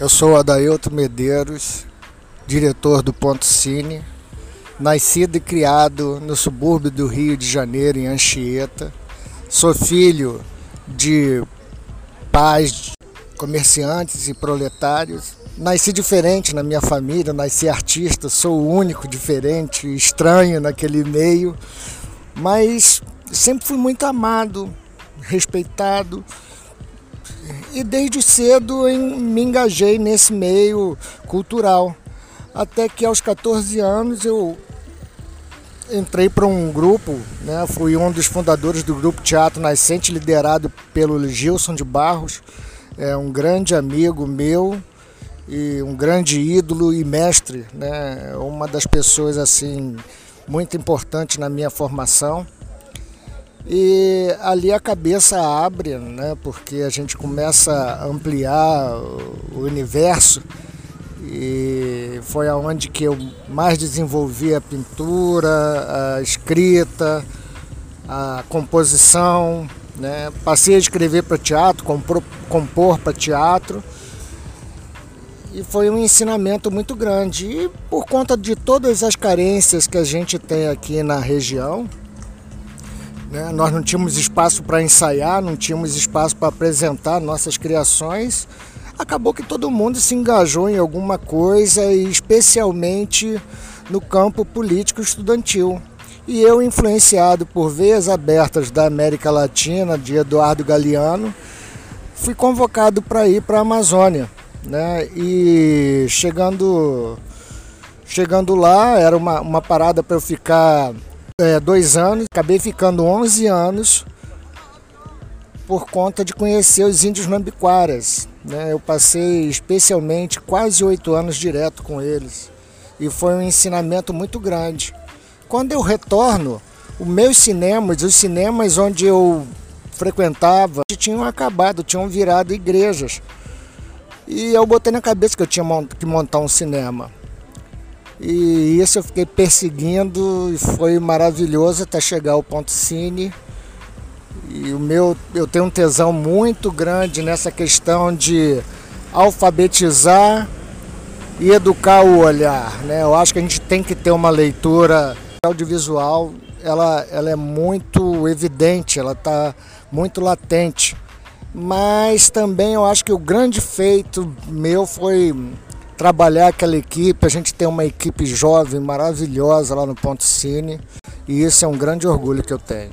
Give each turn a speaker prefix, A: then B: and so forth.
A: Eu sou Adailto Medeiros, diretor do Ponto Cine, nascido e criado no subúrbio do Rio de Janeiro, em Anchieta. Sou filho de pais comerciantes e proletários. Nasci diferente na minha família, nasci artista, sou o único diferente, estranho naquele meio, mas sempre fui muito amado, respeitado e desde cedo me engajei nesse meio cultural. Até que aos 14 anos eu entrei para um grupo, né? fui um dos fundadores do grupo Teatro Nascente, liderado pelo Gilson de Barros, é um grande amigo meu e um grande ídolo e mestre, né? uma das pessoas assim muito importante na minha formação. E ali a cabeça abre, né? porque a gente começa a ampliar o universo e foi aonde que eu mais desenvolvi a pintura, a escrita, a composição, né? Passei a escrever para teatro, compor, compor para teatro e foi um ensinamento muito grande. E por conta de todas as carências que a gente tem aqui na região, né? Nós não tínhamos espaço para ensaiar, não tínhamos espaço para apresentar nossas criações. Acabou que todo mundo se engajou em alguma coisa, e especialmente no campo político estudantil. E eu, influenciado por Veias Abertas da América Latina, de Eduardo Galeano, fui convocado para ir para a Amazônia. Né? E chegando, chegando lá, era uma, uma parada para eu ficar é, dois anos, acabei ficando 11 anos por conta de conhecer os índios nambiquaras. Né? Eu passei especialmente quase oito anos direto com eles e foi um ensinamento muito grande. Quando eu retorno, os meus cinemas, os cinemas onde eu frequentava, tinham acabado, tinham virado igrejas. E eu botei na cabeça que eu tinha que montar um cinema. E isso eu fiquei perseguindo e foi maravilhoso até chegar ao ponto cine. E o meu, eu tenho um tesão muito grande nessa questão de alfabetizar e educar o olhar. Né? Eu acho que a gente tem que ter uma leitura audiovisual, ela, ela é muito evidente, ela está muito latente. Mas também eu acho que o grande feito meu foi trabalhar aquela equipe. A gente tem uma equipe jovem maravilhosa lá no Ponto Cine e isso é um grande orgulho que eu tenho.